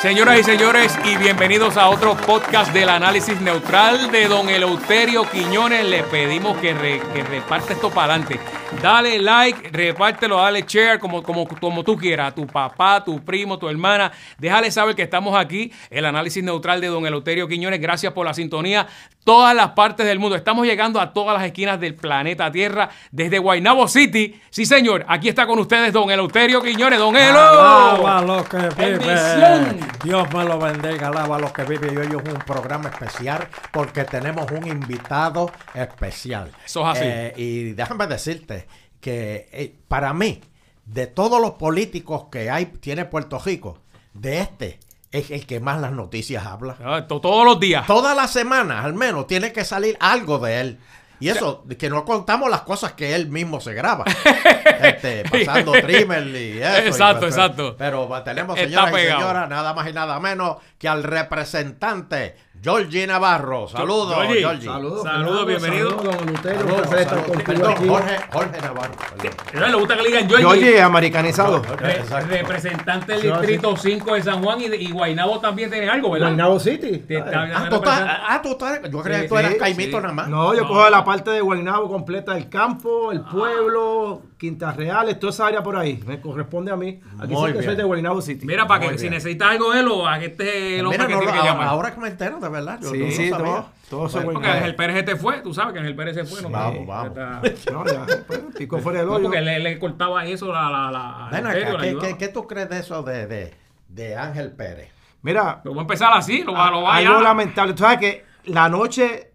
Señoras y señores, y bienvenidos a otro podcast del análisis neutral de don Eleuterio Quiñones. Le pedimos que, re- que reparte esto para adelante. Dale like, repártelo, dale share, como, como, como tú quieras. A tu papá, tu primo, tu hermana. Déjale saber que estamos aquí, el análisis neutral de don Eleuterio Quiñones. Gracias por la sintonía. Todas las partes del mundo. Estamos llegando a todas las esquinas del planeta Tierra, desde Guaynabo City. Sí, señor. Aquí está con ustedes don Eleuterio Quiñones. Don Elo. Alaba a los que Bendición. viven. Dios me lo bendiga. Alaba a los que viven. Hoy es un programa especial porque tenemos un invitado especial. Eso es así. Eh, y déjame decirte que eh, para mí, de todos los políticos que hay, tiene Puerto Rico, de este es el que más las noticias habla. Ah, to- Todos los días. Todas las semanas, al menos, tiene que salir algo de él. Y eso, que no contamos las cosas que él mismo se graba. este, pasando trimmer y eso. Exacto, pues, exacto. Pero va, tenemos, Está señoras y señoras, nada más y nada menos que al representante Georgie Navarro. Saludos, Georgie. Georgie. Saludos, Saludos, bienvenido. Saludos, don Lutero. Un Saludos, placer estar saludos. contigo Perdón, aquí. Jorge, Jorge Navarro. perdón. ¿No le gusta que le digan Georgie? Georgie, americanizado. Re- Exacto. representante del distrito 5 de San Juan y, de- y Guaynabo también tiene algo, ¿verdad? Guaynabo City. Ah, estás, ah, yo creía que tú Sí, eras Caimito sí. nada más. No, yo No. cojo la parte de Guaynabo completa del campo, el pueblo, Quintas Reales, toda esa área por ahí. Me corresponde a mí. Aquí Muy sí que soy de Guaynabo City. Mira, para que si necesitas algo de él o a este es el hombre Mira, que no, tiene que ahora, llamar. ahora que me entero, verdad. Yo, Sí, yo no sí, sabía. todo- todo Bueno, es Porque. Ángel Pérez se te fue, tú sabes que Ángel Pérez se fue. No, Vamos, vamos. está- No, ya, pues, pico fuera del No, hoyo. porque le, le cortaba eso la, la, la, Ven a acá, le ¿qué, ayudaba. qué, qué tú crees de eso de, de, de Ángel Pérez? Mira, Lo voy a empezar así, lo va, lo va algo ya. lamentable. Tú sabes que la noche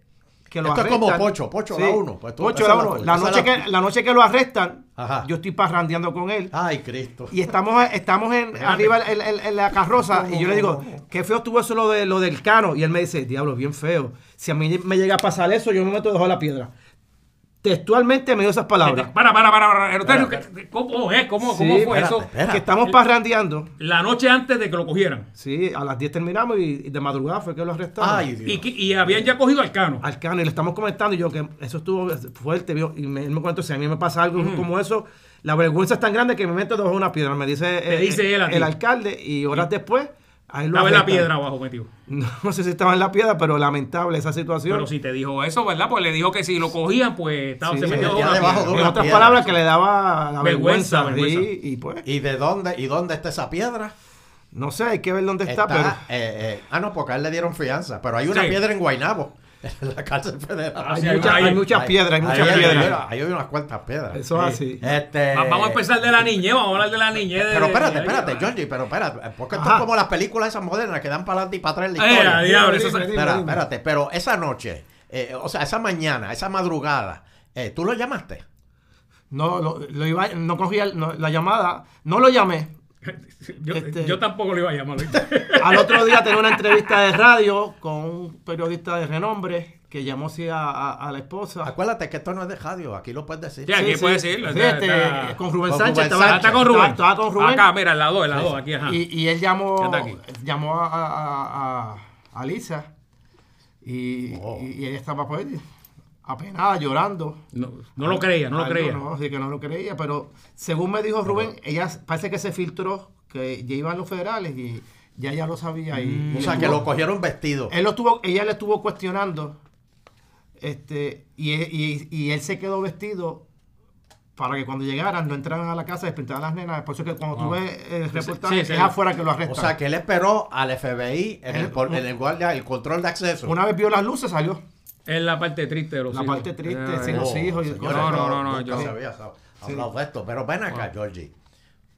que lo Esto es como Pocho, Pocho la uno, pues Pocho la uno. La noche, que, la noche que lo arrestan, Ajá. yo estoy parrandeando con él. Ay, Cristo. Y estamos, estamos en, arriba en, en- en la carroza y yo le digo, qué feo estuvo eso lo, de, lo del cano. Y él me dice, diablo, bien feo. Si a mí me llega a pasar eso, yo me meto debajo de la piedra. Textualmente me dio esas palabras. Para, para, para, para. Eleuterio, ¿qué- ¿Cómo, es? ¿Cómo, Sí, cómo fue eso? espérate. Que estamos parrandeando. La noche antes de que lo cogieran. Sí, a las 10 terminamos y, y de madrugada fue que lo arrestaron. Ay, Dios. Y, y habían ya cogido al cano. al cano y le estamos comentando y yo que eso estuvo fuerte vio, y me, él me cuenta si a mí me pasa algo como eso la vergüenza es tan grande que me meto debajo de una piedra me dice, dice él el alcalde y horas después ahí Estaba en la piedra abajo metido. no, sé si estaba en la piedra pero lamentable esa situación Pero si te dijo eso, ¿verdad? Pues le dijo que si lo cogían, pues estaba, Sí, se metió debajo en otras piedra. palabras que le daba la Vergüenza, vergüenza, sí, y pues ¿Y de dónde, y dónde está esa piedra? no sé hay que ver dónde está, Está, pero eh, eh, ah, no, porque a él le dieron fianza. Pero hay una Sí. piedra en Guaynabo, en la cárcel federal. Ah, hay, sí, hay muchas- una- hay hay- muchas Ahí- piedras hay muchas ahí piedras Ahí hay unas cuantas piedras. Eso es así. Este, Va- Vamos a empezar de la niñez, vamos a hablar de la niñez. de- Pero espérate, espérate, Georgie, pero espérate. Porque esto es como las películas esas modernas que dan para adelante y para atrás en la Eh, historia. a diablo, eso Dime, se- dime, Espera, dime. espérate, pero esa noche, eh, o sea, esa mañana, esa madrugada, eh, ¿tú lo llamaste? no lo, lo iba no cogía el- no, la llamada no lo llamé Yo, Este- yo tampoco lo iba a llamar. Al otro día tenía una entrevista de radio con un periodista de renombre que llamó sí a, a- a la esposa. Acuérdate que esto no es de radio, aquí lo puedes decir. Sí, aquí puedes decirlo, Sí, está- este, está- con Rubén con Sánchez. Rubén estaba, Sánchez. Está con Rubén. Estaba, con Rubén. Acá, mira, en la 2, en la 2, aquí, ajá. Y, y él llamó, llamó a, a, a- a Lisa y, Oh. y- y ella estaba pues apenada, llorando. No, no lo creía, no lo creía. No, así que no lo creía, pero según me dijo Rubén, ella parece que se filtró que ya iban los federales y ya ella lo sabía. Y, Mm. y O sea, que tuvo- lo cogieron vestido. él lo estuvo, ella le estuvo cuestionando, este, y, y- y él se quedó vestido para que cuando llegaran no entraran a la casa y despertaran a las nenas. Por eso que cuando tú Wow. ves el reportaje sí, sí. es afuera que lo O arrestan. sea, que él esperó al FBI en el, por- en el guardia, el control de acceso. Una vez vio las luces salió. Es la parte triste de los La hijos. parte triste, Eh, sin los hijos y señores, No, no, no, no, yo- se había hablado de esto. Pero ven acá, Georgie.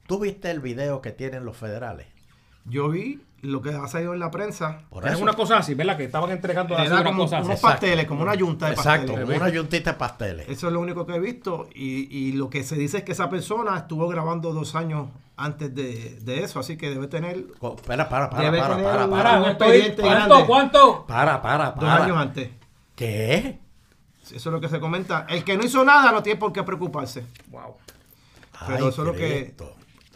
¿Tú viste el video que tienen los federales? Yo vi lo que ha salido en la prensa. Por Es eso. una cosa así, ¿verdad? Que estaban entregando así Era una como cosa así. unos Exacto. pasteles, como una yunta de Exacto, pasteles. como una yuntita de pasteles. Eso es lo único que he visto. Y, y lo que se dice es que esa persona estuvo grabando dos años antes de, de eso. Así que debe tener Co- Espera, para, para, para, para, un- para. Grande. ¿Cuánto? Para, para, dos para. años antes. ¿Qué? Eso es lo que se comenta. El que no hizo nada no tiene por qué preocuparse. Wow. Pero Ay, eso es lo que-.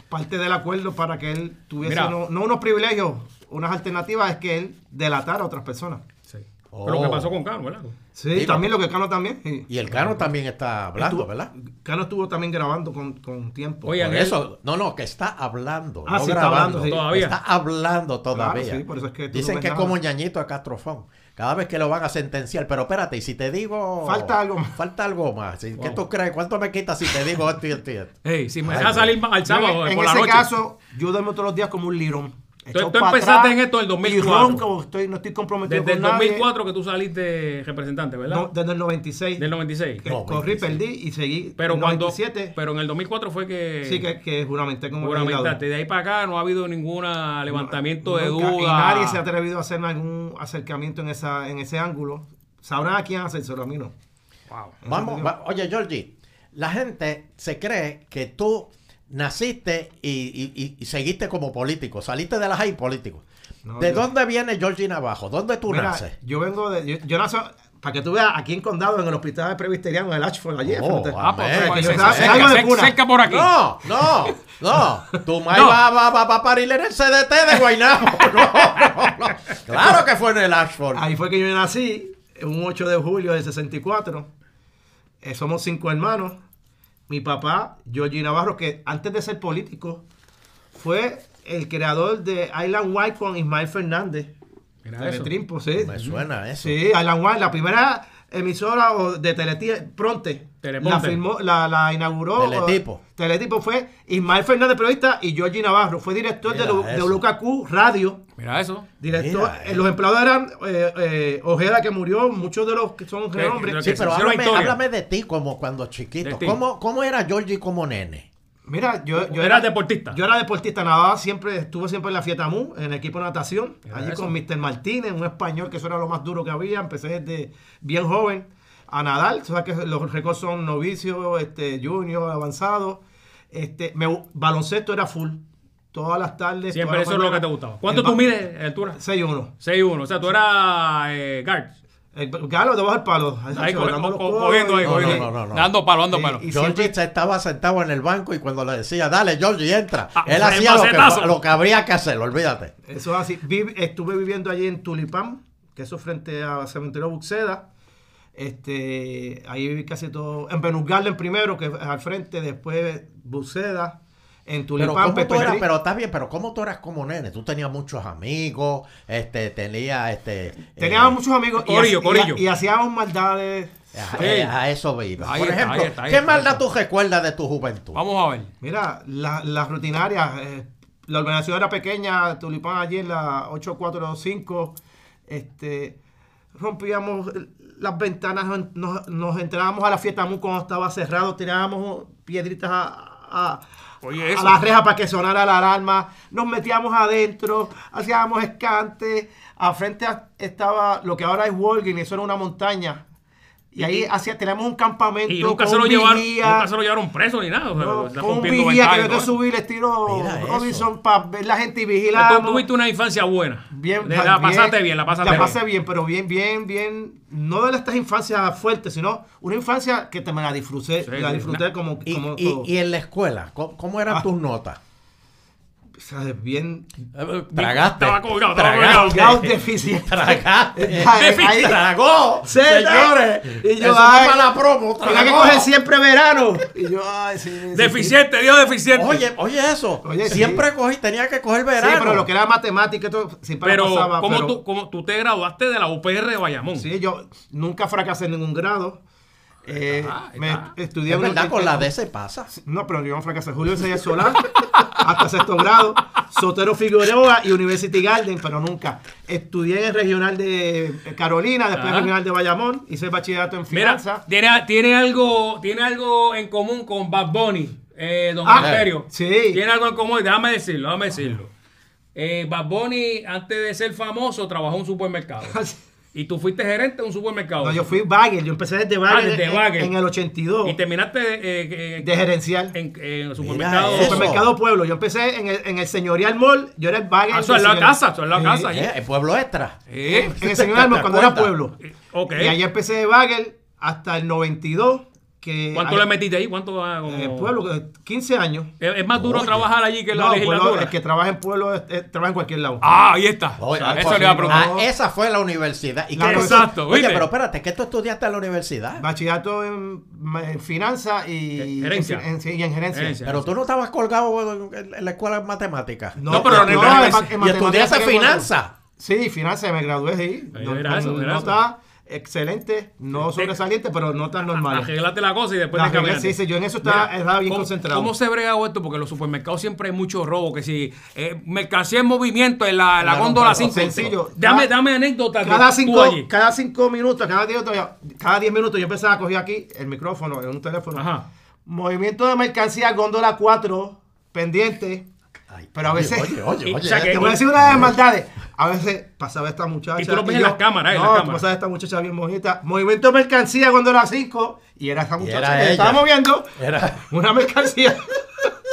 Parte del acuerdo para que él tuviese Mira. no, no unos privilegios, unas alternativas, es que él delatara a otras personas. Sí. Oh. Pero lo que pasó con Cano, ¿verdad? Sí, también lo que Cano también. sí. Y el Cano también está hablando, Estuvo- ¿verdad? Cano estuvo también grabando con, con tiempo. Oye, Por eso, no, no, que está hablando. Ah, no sí, está grabando. hablando, sí. Todavía. Está hablando todavía. Claro, sí, por eso es que tú no Dicen que es como ñañito de Castrofón. Cada vez que lo van a sentenciar, pero espérate, y si te digo. Falta algo más. Falta algo más. ¿sí? ¿Qué Wow. tú crees? ¿Cuánto me quitas si te digo esto y esto y esto? Hey, si me Ay, deja salir al sábado en, en por la ese noche. caso, yo duermo todos los días como un lirón. Tú- tú empezaste en esto en el 2004. Y ronco, estoy, no estoy comprometido Desde el con nadie. 2004 que tú saliste representante, ¿verdad? No, desde el 96. Del 96. que No, corrí, 26. perdí y seguí. Pero En cuando 97, pero en el 2004 fue que sí que, que juramenté como juramentaste. De ahí para acá no ha habido ningún levantamiento de Nunca, duda. Y nadie se ha atrevido a hacerme algún acercamiento en, esa, en ese ángulo. Sabrán a quién hacérselo, a mí no. Wow. Vamos, va- oye, Georgie, la gente se cree que tú naciste y, y- y- seguiste como político, saliste de la high político. No, ¿De yo- dónde viene Georgie Navajo? ¿Dónde tú Mira, naces? yo vengo de. Yo, yo nací. Para que tú veas, aquí en Condado, en el hospital presbiteriano, en el Ashford, allí. Oh, ah, pues, pues, cerca, por aquí. No, no, no. Tu madre No. va, va, va, va a parir en el CDT de Guaynabo. No, no. Claro que fue en el Ashford. Ahí fue que yo nací, un 8 de julio del 64. Eh, somos cinco hermanos. Mi papá, Georgie Navarro, que antes de ser político, fue el creador de Island White con Ismael Fernández. Mira de eso. Trimpo, sí. Me suena eso. Sí, Island White, la primera emisora o de Teleti Pronte. Teleponte. La, firmó, la, la inauguró. Teletipo. Teletipo fue Ismael Fernández, periodista, y Georgie Navarro. Fue director de, Mira de eso. WKQ Radio. Mira eso. Director, Mira, eh, los empleados eran eh, eh, Ojeda que murió, muchos de los que son que- Sí, pero háblame, háblame de ti como cuando chiquito. ¿Cómo, ¿Cómo era Georgie como nene? Mira, yo, yo Eras deportista. Yo era deportista, nadaba siempre, estuve siempre en la Fietamu, en el equipo de natación, allí eso. con Mr. Martínez, un español que eso era lo más duro que había. Empecé desde bien joven a nadar. O sea que los récords son novicios, este, junior, avanzado. Este, me, baloncesto era full. Todas las tardes. Siempre todas las eso es lo que te gustaba. ¿Cuánto tú mides de altura? 6'1". 6'1. O sea, tú eras eh, guard. El galo debajo del palo. Dando no. Dando palo, dando Y- palo. y- Georgie siempre- estaba sentado en el banco y cuando le decía, dale, Georgie, entra. Ah, Él hacía lo que, macetazo. lo que habría que hacer, olvídate. Eso es así. Viv- estuve viviendo allí en Tulipán, que eso frente a Cementerio Buxeda. Este, ahí viví casi todo. En Venus Garden primero, que es al frente, después Buxeda. En Pero, Tulipán, ¿cómo tú Pepe eras? Gris. pero está bien, pero ¿cómo tú eras como nene? Tú tenías muchos amigos, este, tenías, este... Teníamos eh, muchos amigos y, Corillo, y- corillo. y hacíamos maldades. A, Sí. eh, a eso. Ahí Por está, ejemplo, ahí está, ahí ¿qué está, maldad tú recuerdas de tu juventud? Vamos a ver. Mira, la- las rutinarias. eh, la organización era pequeña, Tulipán allí en la 8425. Este, rompíamos las ventanas, nos, nos entrábamos a la fiesta mu cuando estaba cerrado, tirábamos piedritas a, a- A la reja para que sonara la alarma, nos metíamos adentro, hacíamos escante, a frente estaba lo que ahora es Walgreens, eso era una montaña. Y ahí hacía, teníamos un campamento Y nunca con se lo llevaron, nunca se lo llevaron preso ni nada. o sea, No, con un vigía que ventanas y había que todo. subir estilo. Robinson para ver la gente y Tú vigilar. tuviste una infancia buena. Bien, Le- la pasaste bien, la pasaste la bien. pasé bien, pero bien, bien, bien. No de estas infancias fuertes, sino una infancia que te me la disfruté. Sí, la sí. como, Y, como y- todo. y en la escuela, ¿cómo, cómo eran Ah. tus notas? O sea, bien. Tragaste. Colgado, Tragaste. Deficiente. Tragaste. Ahí- Tragó. Sí, Señores. y yo, ay, para la promo. Tenía que tragó. coger siempre verano. Y yo, ay, sí. sí, Deficiente, Dios deficiente. Oye, oye eso. Oye, sí. Siempre cogí, tenía que coger Sí, verano. pero lo que era matemática, esto siempre pero, pasaba. ¿cómo, pero- tú, cómo tú te graduaste de la UPR de Bayamón? Sí, yo nunca fracasé en ningún grado. Eh, me estudié Es en- verdad, con la D se pasa. No, pero yo no fracasé. Julio César Solán, hasta sexto grado. Sotero Figueroa y University Garden, pero nunca. Estudié en el regional de Carolina, después en el regional de Bayamón. Hice bachillerato en Mira, finanzas. tiene, tiene, algo, tiene algo en común con Bad Bunny, eh, Don Ah, sí. Tiene algo en común, déjame decirlo, déjame decirlo. Eh, Bad Bunny, antes de ser famoso, trabajó en un supermercado. Y tú fuiste gerente de un supermercado. No, yo fui bagger. Yo empecé desde bagger, desde en- bagger. En, el 82 Y terminaste eh, eh, de gerencial. en, en el supermercado. Supermercado Pueblo. Yo empecé en el, en el señorial mall. Yo era el bagger. Ah, eso es la casa, eso es la casa. allí. Eh, el pueblo extra. En el señorial mall ¿Te cuando era pueblo. Ok. Y ahí empecé de bagger hasta el 92. Que... ¿Cuánto hay- le metiste ahí? ¿Cuánto va? como- En el pueblo, que 15 años. ¿Es, es más duro Oye. trabajar allí que en la No, pueblo, legislatura? el que trabaja en pueblo es- es- trabaja en cualquier lado. Ah, ahí está. Oye, O sea, eso le iba a ¿no? preguntar. Ah, esa fue la universidad. ¿Y La- qué tú- exacto, Oye, ¿viste? pero espérate, ¿qué tú estudiaste en la universidad? Bachillerato en, en finanzas y Eh, Gerencia. En, sí, y en gerencia. Gerencia. Pero tú no estabas colgado en, en la escuela de matemáticas. No, pero no, en en en y estudiaste finanzas. Sí, finanzas, me gradué, sí. Ahí No- era con excelente, no sobresaliente, pero notas normales. Arreglate la cosa y después caminar. sí, sí, yo en eso estaba, Mira, estaba bien ¿cómo, concentrado. ¿Cómo se brega esto? Porque en los supermercados siempre hay mucho robo. Que si eh, mercancía en movimiento en la, En la la góndola góndola, 5. sencillo. Dame, dame anécdotas cada cinco, cada minutos, cada diez, cada diez minutos yo empezaba a coger aquí el micrófono en un teléfono. Ajá. Movimiento de mercancía, góndola 4, pendiente. Ay, Pero a oye, veces- Oye, oye, oye. o sea que- Te voy a decir una de las maldades. A veces pasaba esta muchacha. Y tú lo ves en yo- las cámaras, eh, en No, las tú cámaras. pasabas esta muchacha bien bonita. Movimiento de mercancía cuando era 5. Y era esta muchacha era que ella. estaba moviendo Era- una mercancía.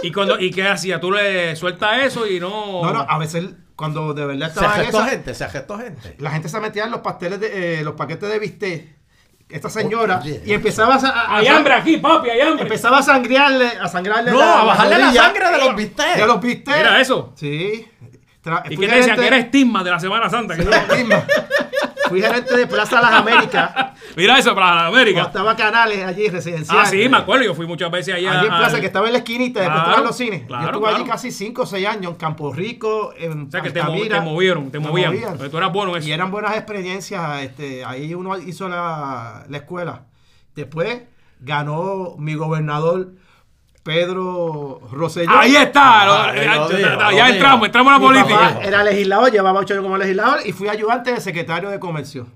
¿Y, cuando, ¿Y qué hacía? ¿Tú le sueltas eso y no...? No, no, a veces cuando de verdad Se estaba en agestó esa, gente, se agestó gente. la gente se metía en los pasteles de, eh, los paquetes de bistec. Esta señora. Y empezaba a, a- Hay a- hambre aquí, papi, hay hambre. Empezaba a sangriarle, a sangrarle No, la- a bajarle la rodilla sangre de los bistecs. De los bistecs. Mira eso. Sí. Tra- ¿Y decían? gerente- Que era estigma de la Semana Santa. que Sí, no- mismo. Fui gerente de Plaza Las Américas. Mira eso para la Cuando América. estaba Canales allí, residencial. Ah, sí, me acuerdo. Yo fui muchas veces allá. Allí en Plaza, al- que estaba en la esquinita, después Claro, estaban los cines. claro, Yo estuve allí casi 5 o 6 años en Campo Rico, en O sea, que te, movieron, te movían. movían. Porque tú eras bueno en eso. Y eran buenas experiencias. Este, ahí uno hizo la, la escuela. Después ganó mi gobernador Pedro Rosselló. Ahí está. Ah, ya, lo ya- digo, entramos, entramos en la Mi papá política. era legislador, llevaba 8 años como legislador y fui ayudante de secretario de comercio.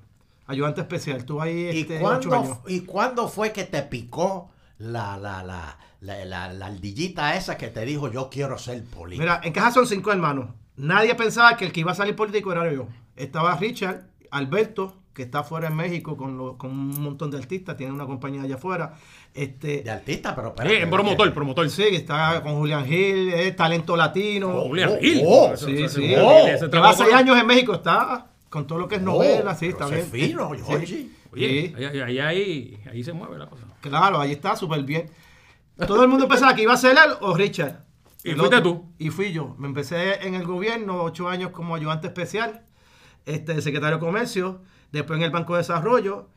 Ayudante especial. Estuve ahí ¿Y, este, ocho años. cuándo, ¿Y cuándo fue que te picó la, la, la, la, la- la ardillita esa que te dijo yo quiero ser político? Mira, en casa son cinco hermanos. Nadie pensaba que el que iba a salir político era yo. Estaba Richard, Alberto, que está fuera en México con, lo- con un montón de artistas, tiene una compañía allá afuera. Este, de artista, pero Sí, en promotor, promotor. sí, está con Julián Gil, es talento latino. Oh, Julián oh, Gil. oh, sí, sí. eso- Oh, ese Lleva trabajo seis con- años en México, está con todo lo que es novela, Oh, sí, está bien. fino, Sí. Oye, Sí. ahí, ahí, ahí, ahí se mueve la cosa. Claro, ahí está, súper bien. Todo el mundo pensaba que iba a ser él o Richard. ¿Y fuiste otro. tú? Y fui yo. Me empecé en el gobierno, ocho años como ayudante especial, este, secretario de comercio, después en el Banco de Desarrollo,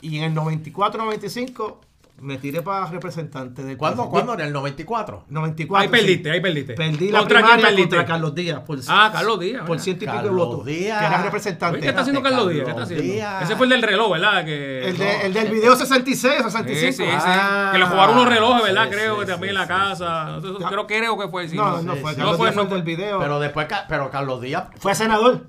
y en el 94-95 me tiré para representante del ¿Cuándo, de- ¿Cuándo? ¿En el 94? 94. Ahí perdiste, sí. ahí perdiste. Perdí la ¿Contra quién primaria perdiste? contra Carlos Díaz. Por, Ah, Carlos Díaz, Por mira. ciento y pico de votos. Que era Oye, representante. ¿Qué está haciendo Carlos Díaz? ¿Qué está haciendo? Díaz. Ese fue el del reloj, ¿verdad? Que... El, de- el del video 66, 65. Sí, sí, sí. Ah, que le jugaron unos relojes, ¿verdad? sí, creo sí, que también sí, en la casa. Ya. Creo, creo que fue. sí, No, no fue. No fue, el del video. Pero después, pero Carlos Díaz. Fue senador.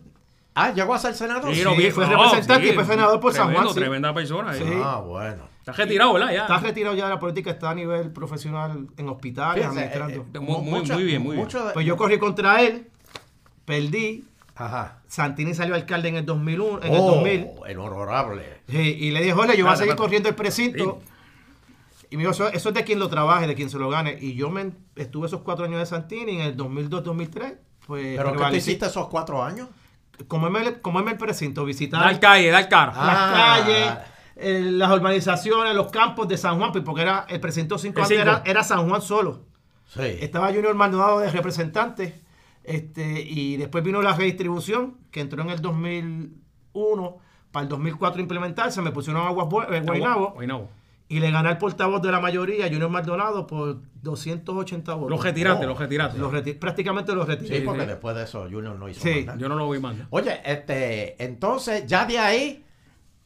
Ah, llegó a ser senador. Sí, Sí, fue no, representante sí. y fue senador por San Tremendo, Juan, sí. Tremenda persona. Ah, bueno. Está retirado, ¿verdad? Ya. Está retirado ya de la política, está a nivel profesional en hospitales, Fíjense, administrando. eh, Muy- mu- muy- mucho- muy bien, muy bien. de- pues yo corrí contra él, perdí. Ajá. Santini salió alcalde en el 2001, en el Oh, 2000. el honorable. Sí, y le dije, Jorge, yo voy a seguir corriendo el precinto. Y me dijo, eso, eso es de quien lo trabaje, de quien se lo gane. Y yo me estuve esos cuatro años de Santini, en el 2002-2003, pues ¿Pero qué tú hiciste esos cuatro años? Como el, como el precinto, visitar Dar calle, dar cara. las Ah. calles, eh, las urbanizaciones, los campos de San Juan, porque era el precinto 5 El antes cinco. era, era San Juan solo. Sí. Estaba Junior Maldonado de representante, este, y después vino la redistribución, que entró en el 2001, para el 2004 implementarse, me pusieron aguas eh, Guaynabo, Guaynabo. y le gané al portavoz de la mayoría, Junior Maldonado, por 280 votos. Los retiraste, Oh. los retiraste. Los reti- prácticamente los Sí, retiré. porque sí. después de eso Junior no hizo Sí. más nada. Yo no lo vi más. Oye, este, entonces ya de ahí,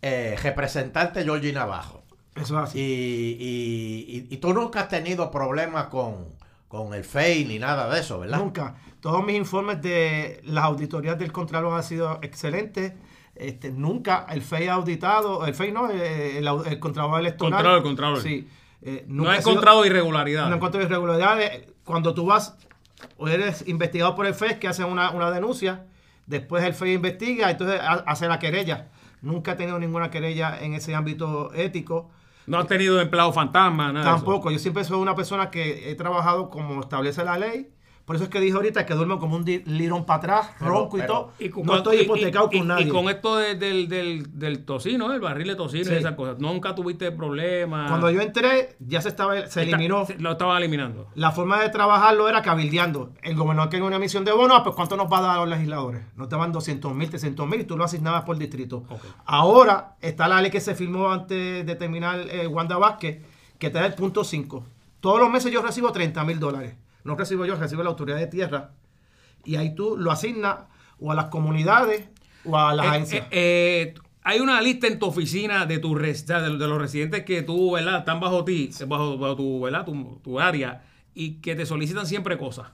eh, representante Georgie Navajo. Eso es Y, así. y, y- y tú nunca has tenido problemas con, con el FEI ni nada de eso, ¿verdad? Nunca. Todos mis informes de las auditorías del Contralor han sido excelentes. Este, nunca el FEI ha auditado, el FEI no, eh, el, el, Contralor Electoral. Contralor, Contralor. Sí. eh, No nunca ha sido- encontrado irregularidad. No he encontrado irregularidades. Cuando tú vas o eres investigado por el FEI, que hace una, una denuncia, después el FEI investiga, entonces ha- hace la querella. Nunca he tenido ninguna querella en ese ámbito ético. No has tenido empleado fantasma, nada. de eso. Tampoco. Yo siempre soy una persona que he trabajado como establece la ley Por eso es que dije ahorita que duermo como un lirón para atrás, Pero- ronco y pero- todo. Y con- no estoy hipotecado y- con nadie. Y con esto de- del, del, del tocino, el barril de tocino Sí. y esas cosas, nunca tuviste problemas. Cuando yo entré, ya se estaba, se Está- eliminó. se- Lo estaban eliminando. La forma de trabajarlo era cabildeando. El gobernador quería una emisión de bonos, pues ¿cuánto nos va a dar a los legisladores? Nos daban 200 mil, 300 mil y tú lo asignabas por distrito. Ahora está la ley que se firmó antes de terminar eh, Wanda Vázquez, que te da el punto 5. Todos los meses yo recibo 30 mil dólares. No recibo yo, recibo la autoridad de tierra. Y ahí tú lo asignas o a las comunidades o a las Eh, agencias. eh, eh, hay una lista en tu oficina de, tu de, los residentes que tú, ¿verdad? Están bajo ti, bajo, bajo tu, ¿verdad? Tu, tu área y que te solicitan siempre cosas.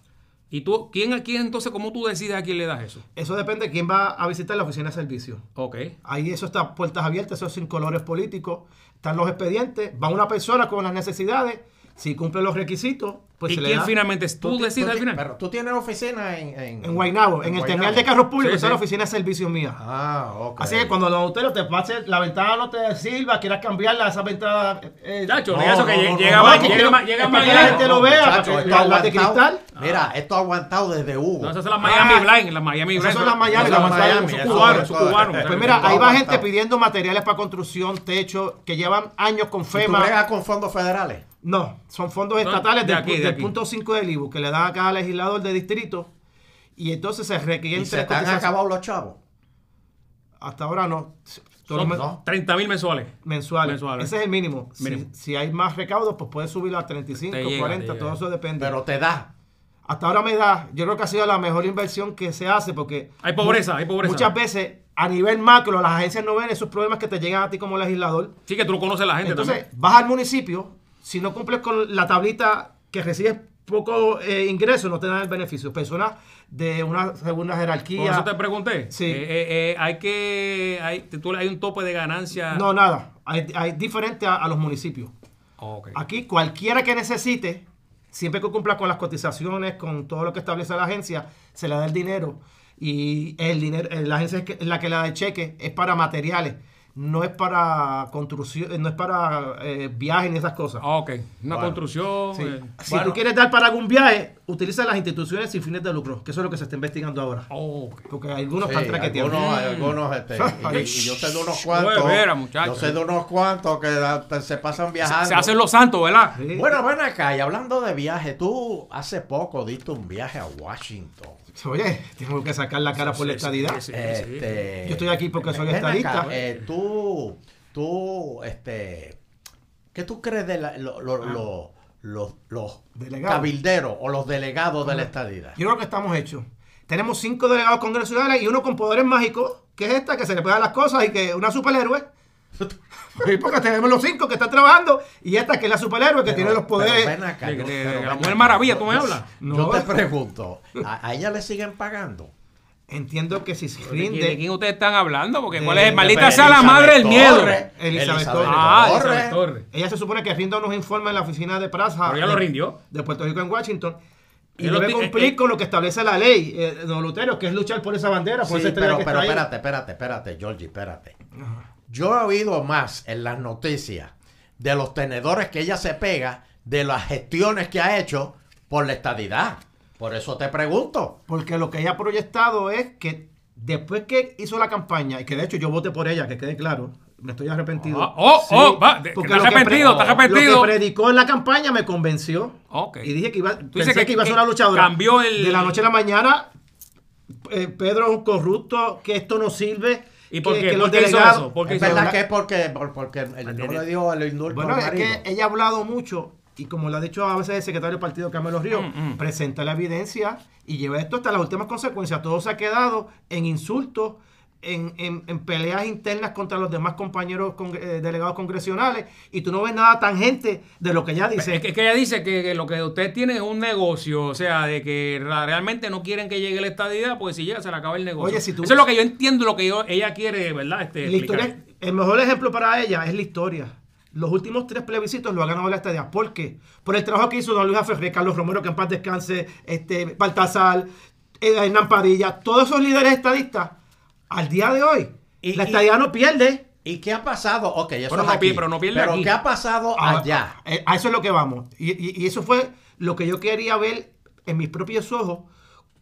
¿Y tú, quién a quién entonces, cómo tú decides a quién le das eso? Eso depende de quién va a visitar la oficina de servicio. Ok. Ahí eso está puertas abiertas, eso es sin colores políticos. Están los expedientes, va una persona con las necesidades, si cumple los requisitos, pues ¿Y quién da. finalmente es? ¿Tú ti- decides al ti- final? Pero tú tienes oficina en... En, En Guaynabo, en, el terminal de carros públicos, Sí, esa es la oficina de servicio mía. Ah, ok. Así que cuando los autores te pase, la ventana no te sirva, quieras cambiarla, esa ventana. eh, Chacho, No, diga eso que no, lle- no, llega no, más, llega más, llega más para que la gente lo vea, muchacho, porque esto la- de cristal. Mira, esto ha aguantado desde Hugo. No, esas son las Miami Ah. Blind, las Miami Esas Blind. son las Miami, Esas las son Miami, Miami, cubanos, cubanos. Pues mira, ahí va gente pidiendo materiales para construcción, techo, que llevan años con ¿Y tú FEMA. bregas con fondos federales? No, son fondos estatales de aquí, de aquí. punto 5 del IBU que le dan a cada legislador de distrito y entonces se requieren ¿Y se han acabado los chavos? Hasta ahora no. Todos Son los no. 30 mil mensuales. mensuales. mensuales. Ese es el mínimo. Si- Mínimo. Si, hay más recaudos, pues puedes subirlo a 35, Te llega, 40, te llega. todo eso depende. Pero te da. Hasta ahora me da, yo creo que ha sido la mejor inversión que se hace porque Hay pobreza, hay pobreza. muchas veces a nivel macro las agencias no ven esos problemas que te llegan a ti como legislador. Sí, que tú conoces a la gente Entonces, también. vas al municipio, si no cumples con la tablita que recibes poco eh, ingreso, no te dan el beneficio. Personas de una segunda Por jerarquía. eso te pregunté. Sí. Eh, eh, hay que. Hay, tú- hay un tope de ganancia. No, nada. Hay, hay diferente a, a los municipios. Ok. Aquí, cualquiera que necesite, siempre que cumpla con las cotizaciones, con todo lo que establece la agencia, se le da el dinero. Y el dinero, la agencia es que- la que le da el cheque es para materiales, no es para construcción, eh, no es para eh, viajes ni esas cosas. Ok. Una Bueno, construcción. Sí. eh. Si Bueno. tú quieres dar para algún viaje, utiliza las instituciones sin fines de lucro, que eso es lo que se está investigando ahora. Ok. Porque algunos Sí, están traqueteando. algunos, algunos, este, y, y yo sé de unos cuantos. muchacho. yo sé de unos cuantos que se pasan viajando. Se hacen los santos, ¿verdad? Sí. Bueno, ven acá, y hablando de viaje, tú hace poco diste un viaje a Washington. Oye, tengo que sacar la cara por la estadidad. sí, sí. Este, Yo estoy aquí porque soy acá, estadista. eh, tú, tú, este, ¿qué tú crees de la- lo- lo- lo- los, los Delegados. cabilderos o los delegados de la estadidad? Yo creo que estamos hechos. Tenemos cinco delegados congresionales y uno con poderes mágicos, que es esta, que se le puede dar las cosas y que una superhéroe. Porque tenemos los cinco que están trabajando y esta que es la superhéroe que Pero- tiene los poderes. pero ven acá, De- yo- de- pero de la Mujer Maravilla, ¿tú me hablas? No. Yo te pregunto, ¿a, a ella le siguen pagando? Entiendo que si se ¿De quién, de rinde. quién ustedes están hablando? Porque De- cuál es, maldita sea la madre del miedo. Elizabeth Elizabeth Torres. Ah, Torres. Elizabeth Torres. Ella se supone que rinda unos informes en la oficina de Praza. Pero ella lo rindió. De Puerto Rico en Washington. Y debe cumplir eh, eh. con lo que establece la ley, eh, don Lutero, que es luchar por esa bandera, por Sí, esa pero, que pero está ahí. espérate, espérate, espérate, Georgie, espérate. Yo he oído más en las noticias de los tenedores que ella se pega, de las gestiones que ha hecho por la estadidad. Por eso te pregunto. Porque lo que ella ha proyectado es que después que hizo la campaña, y que de hecho yo voté por ella, que quede claro, me estoy arrepentido. Ah, oh, oh, va, de- porque está lo que arrepentido, está arrepentido. Lo que predicó en la campaña me convenció. Ok. Y dije que iba, pensé que- que, iba a ser una luchadora. cambió el- De la noche a la mañana, eh, Pedro es un corrupto, que esto no sirve. ¿Y por qué? que ¿Por los qué hizo delegados- eso? ¿Por qué Es hizo verdad eso? que es porque, por- porque el- no le dio el indulto Bueno, es que ella ha hablado mucho y como lo ha dicho a veces el secretario del partido Carmelo Ríos, Mm, mm. presenta la evidencia y lleva esto hasta las últimas consecuencias. Todo se ha quedado en insultos, en, en- en peleas internas contra los demás compañeros eh, delegados congresionales y tú no ves nada tangente de lo que ella dice. Es que, es que ella dice que, que lo que ustedes tienen es un negocio, o sea, de que realmente no quieren que llegue la estadidad, pues si llega se le acaba el negocio. Oye, si tú- Eso es lo que yo entiendo, lo que yo, ella quiere, ¿verdad? Este, La explicar. historia, el mejor ejemplo para ella es la historia. Los últimos tres plebiscitos lo ha ganado la estadía. ¿Por qué? Por el trabajo que hizo don Luis Ferrer, Carlos Romero, que en paz descanse, este, Baltasar, eh, Hernán Padilla, todos esos líderes estadistas, al día de hoy, Y- la y- estadía no pierde. ¿Y qué ha pasado? Ok, eso Pero es no aquí. pero no pierde Pero aquí. ¿qué ha pasado Ah, allá? eh, A eso es lo que vamos. Y, y- y eso fue lo que yo quería ver en mis propios ojos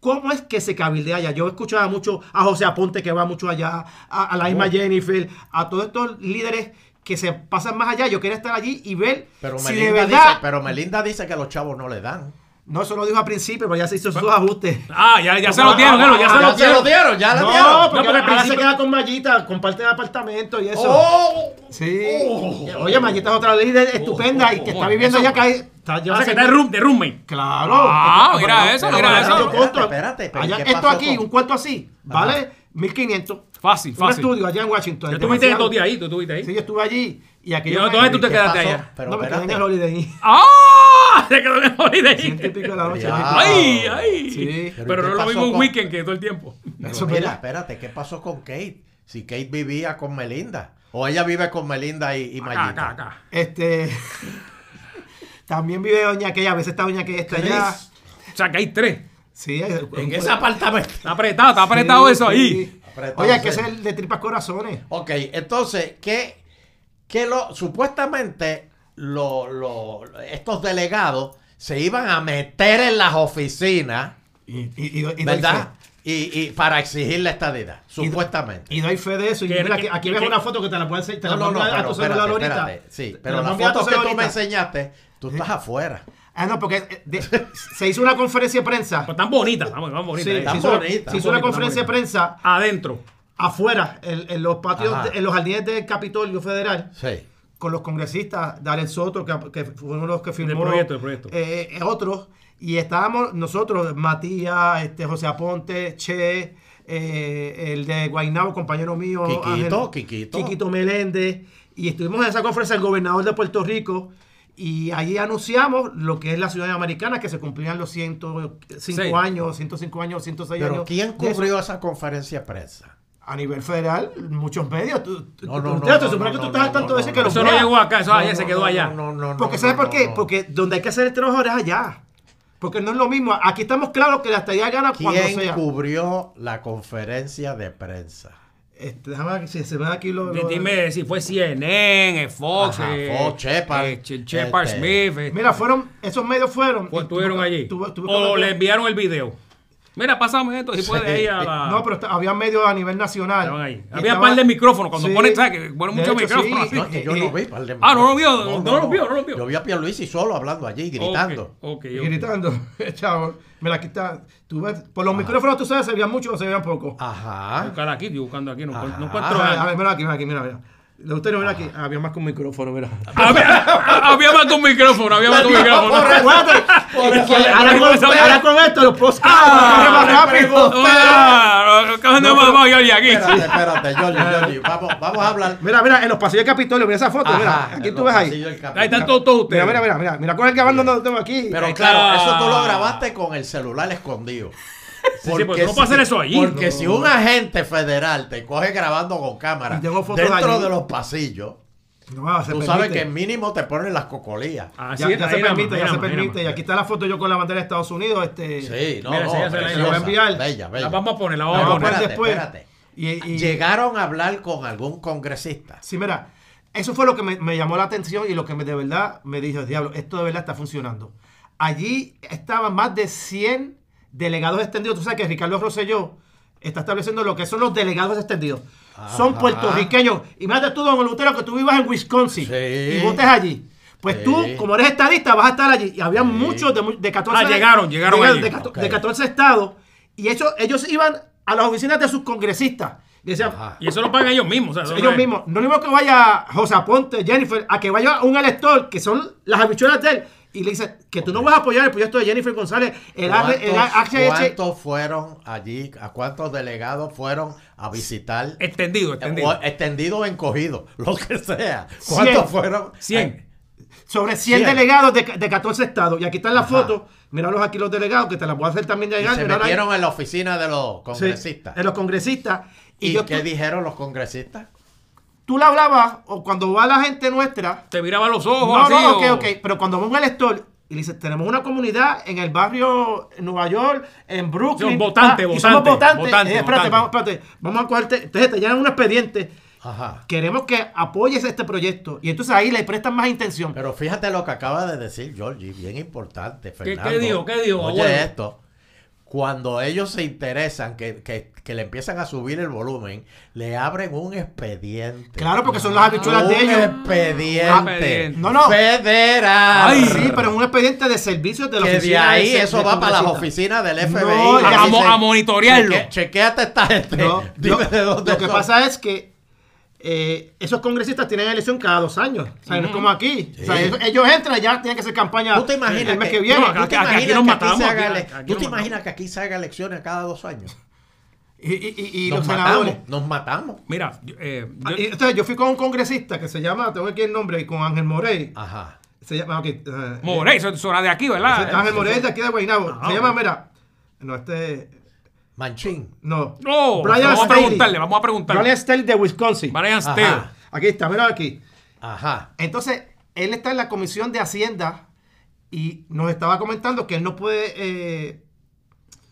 cómo es que se cabildea allá. Yo escuchaba mucho a José Aponte que va mucho allá, a, a la misma Oh. Jennifer, a todos estos líderes que se pasan más allá. Yo quería estar allí y ver Pero si de Melinda, verdad... dice, pero Melinda dice que los chavos no le dan. No, eso lo dijo al principio, pero ya se hizo sus ajustes. Ah, ya, ya se lo dieron, Elo, ya se ya lo se lo dieron. dieron, ya le No, dieron. porque, No, porque al ahora se principio- queda con Mayita, comparte el apartamento y eso. ¡Oh! Sí. Oye, Mayita es otra líder estupenda y que está viviendo allá que hay- está O sea, que está de, room, de roommate. Claro. Ah, mira pero- eso, pero mira eso. Espérate, pero allá- ¿qué esto aquí, un cuarto así, vale 1500. Fácil, Un fácil. estudio allá en Washington. Tú estuviste dos días ahí, tú estuviste ahí. Sí, yo estuve allí y ¿Y aquello. dónde me- tú te ¿Qué quedaste pasó? allá? Pero No, me quedé en el Holiday Inn. ¡Ah! Se quedó en el holiday. Ciento y pico de la noche. ¡Ay, ay! Sí. Pero, Pero ¿qué no es lo mismo un con- weekend que todo el tiempo. Eso es mira, espérate, ¿qué pasó con Kate? Si Kate vivía con Melinda. O ella vive con Melinda y, y Acá, Mayita. acá, acá. Este. También vive Doña que a veces está Doña que está allá. O sea, que hay tres. Sí, En ese apartamento. Está apretado, está apretado Sí, eso sí. ahí. Apretado, Oye, hay que sí. ser de tripas corazones. Ok, entonces, ¿qué, qué lo, supuestamente lo- lo- estos delegados se iban a meter en las oficinas, Y, y, y, doy- y doy ¿verdad? fe. Y, y para exigir la estadidad, supuestamente. Y doy fe de eso. Y Que- mira, aquí, que- aquí que- ves que- una foto que te la puedes te la no, no, no, a tu celular ahorita. Sí, pero la foto que tú me enseñaste, tú estás afuera. Ah, no, porque eh, de- se hizo una conferencia de prensa. Pues tan bonitas, están tan. Sí, ahí. se hizo, bonitas. se hizo una conferencia de prensa Adentro. afuera, en, en los patios, de- en los jardines del Capitolio Federal, Sí. con los congresistas, Darel Soto, que, que fue uno de los que firmó. proyecto, del proyecto. eh, eh, otros. Y estábamos nosotros, Matías, este, José Aponte, Che, eh, el de Guaynabo, compañero mío. Quiquito, Quiquito. Quiquito Meléndez. Y estuvimos en esa conferencia el gobernador de Puerto Rico. Y allí anunciamos lo que es la ciudadanía americana, que se cumplían los 105 Sí. años, 105 años, 106 Pero años. ¿quién cubrió esa conferencia de prensa? A nivel federal, muchos medios. Tú, No, no, no, te no, supone que tú no, estás al no, tanto de no, eso que los Eso no llegó acá, eso allá No, se quedó allá. No, no, no. Porque no, ¿sabes no, por qué? no. Porque donde hay que hacer el trabajo es allá. Porque no es lo mismo. Aquí estamos claros que la estadía gana cuando ¿Quién sea. cubrió la conferencia de prensa? Este, déjame ver si se me da aquí lo. lo- Dime si fue CNN, eh, Fox, Ajá, eh, Fox, Shepard, eh, Shepard este, Smith. eh, Mira, fueron, esos medios fueron. pues, estuvieron tuve- allí. tuve- tuve- o le enviaron el video. Mira, pásame esto, si Sí. puede ir a la... No, pero está- había medios a nivel nacional. Estaban ahí. Y Había estaba- par de micrófonos. Cuando Sí. ponen, ¿sabes? Que ponen muchos micrófonos. sí. No, es que yo y- no vi. par de- Ah, no lo vio, no lo vio, no lo vio. Yo vi a Pierluisi solo hablando allí, gritando. Y gritando. Chavo, mira, aquí está. Tú ves, por los micrófonos tú sabes, se veían mucho o se veían poco. Ajá. Buscar aquí, estoy buscando aquí, no, encuentro- no encuentro a, ver, nada. a ver, mira aquí, mira aquí, mira, mira. Le gustaría mira aquí. Ah, había más con micrófono, mira. Había, había más con micrófono, había más con micrófono. Ahora, con, pregunté. ahora con esto los podcasts Ah, más rápido. Ah, ¿Dónde vamos aquí? Espérate, espérate. Vamos, vamos a hablar. Mira, mira, en los pasillos del Capitolio, mira esa foto, Ajá, mira. Aquí tú ves ahí. Ahí están todos, ustedes. Mira, mira, mira, mira, mira con el grabando donde tengo aquí. Pero claro, eso tú lo grabaste con el celular escondido. Sí, sí, porque no hacer eso allí. Porque No. si un agente federal te coge grabando con cámara dentro allí. de los pasillos, no, se tú sabes que mínimo te ponen las cocolías. Así ya, se permite, ya se permite. Y aquí está la foto yo con la bandera de Estados Unidos. Este, Sí, no, Mira, no, preciosa, la voy a enviar. Bella, bella. La vamos a poner, la vamos a poner. poner espérate, después. espérate. Y, y- Llegaron a hablar con algún congresista. Sí, mira, eso fue lo que me, me llamó la atención y lo que me, de verdad me dijo, diablo, esto de verdad está funcionando. Allí estaban más de 100 delegados extendidos. Tú sabes que Ricardo Rosselló está estableciendo lo que son los delegados extendidos. Son puertorriqueños. Imagínate tú, don Lutero, que tú vivas en Wisconsin Sí. y votes allí. Pues Sí. tú, como eres estadista, vas a estar allí. Y había Sí. muchos de, de 14 Ah, llegaron, llegaron allí. de, cato- Ok. de 14 estados. Y eso, ellos iban a las oficinas de sus congresistas. Y decían. Y eso lo pagan ellos mismos. o sea, ellos no mismos. No es lo mismo que vaya José Aponte, Jennifer, a que vaya un elector, que son las habichuelas de él, y le dice que tú no vas a apoyar el proyecto de Jennifer González, el, ¿Cuántos, fueron allí? ¿A cuántos delegados fueron a visitar? Extendido, O extendido. extendido o encogido, lo que sea. ¿Cuántos fueron? 100. Sobre 100 Cien. delegados de, de 14 estados. Y aquí están las Ajá. fotos. Míralos aquí los delegados, que te las voy a hacer también Y llegar. se Míralos ahí. metieron en la oficina de los Sí, congresistas. en los congresistas. Y, ¿Y yo, qué tú, dijeron los congresistas? Tú le hablabas, o cuando va la gente nuestra, Te miraba los ojos No, así. no, ok, ok. Pero cuando va un elector y le dice, tenemos una comunidad en el barrio en Nueva York, en Brooklyn. Son votantes, ah, y somos votantes, votantes. votantes, Eh, espérate, votantes. vamos, espérate. Vamos a cogerte. Entonces te llenan un expediente Ajá. Queremos que apoyes este proyecto. Y entonces ahí le prestan más intención. Pero fíjate lo que acaba de decir Georgie, bien importante, Fernando. qué dijo? ¿Qué dijo, Oye abuelo? esto. Cuando ellos se interesan, que, que- que le empiezan a subir el volumen, le abren un expediente. Claro, porque son las habichuelas un de ellos. expediente. expediente. No, no. Federal. Ay, Sí, pero es un expediente de servicios de la que de oficina. ahí ese- eso va para las oficinas del FBI. No, a- a monitorearlo. "Cheque- chequéate esta gente. No, Dime lo, de dónde lo que son". pasa es que eh, esos congresistas tienen elección cada dos años. O sea, no es como aquí. O sea, Sí. ellos, ellos entran y ya tienen que hacer campaña ¿Tú te imaginas el mes que, que, viene. No, ¿tú te aquí imaginas nos que matamos, aquí- ele- aquí ¿tú nos te matamos. imaginas que aquí se haga elecciones cada dos años? y y- y- y nos los matamos, senadores. nos matamos. Mira, yo- eh, yo- Ah, y entonces yo fui con un congresista que se llama, tengo aquí el nombre, con Ángel Morey. Ajá. Se llama, ok, eh, Morey, eso es zona de aquí, ¿verdad? Ángel Morey es de aquí de Guaynabo. Ah, se llama, mira, no, este, Manchín. no. No, Brian vamos a Staley. preguntarle, vamos a preguntarle. Brian Staley de Wisconsin. Brian Ajá. Steele. Aquí está, mira aquí. Ajá. Entonces, él está en la Comisión de Hacienda y nos estaba comentando que él no puede eh,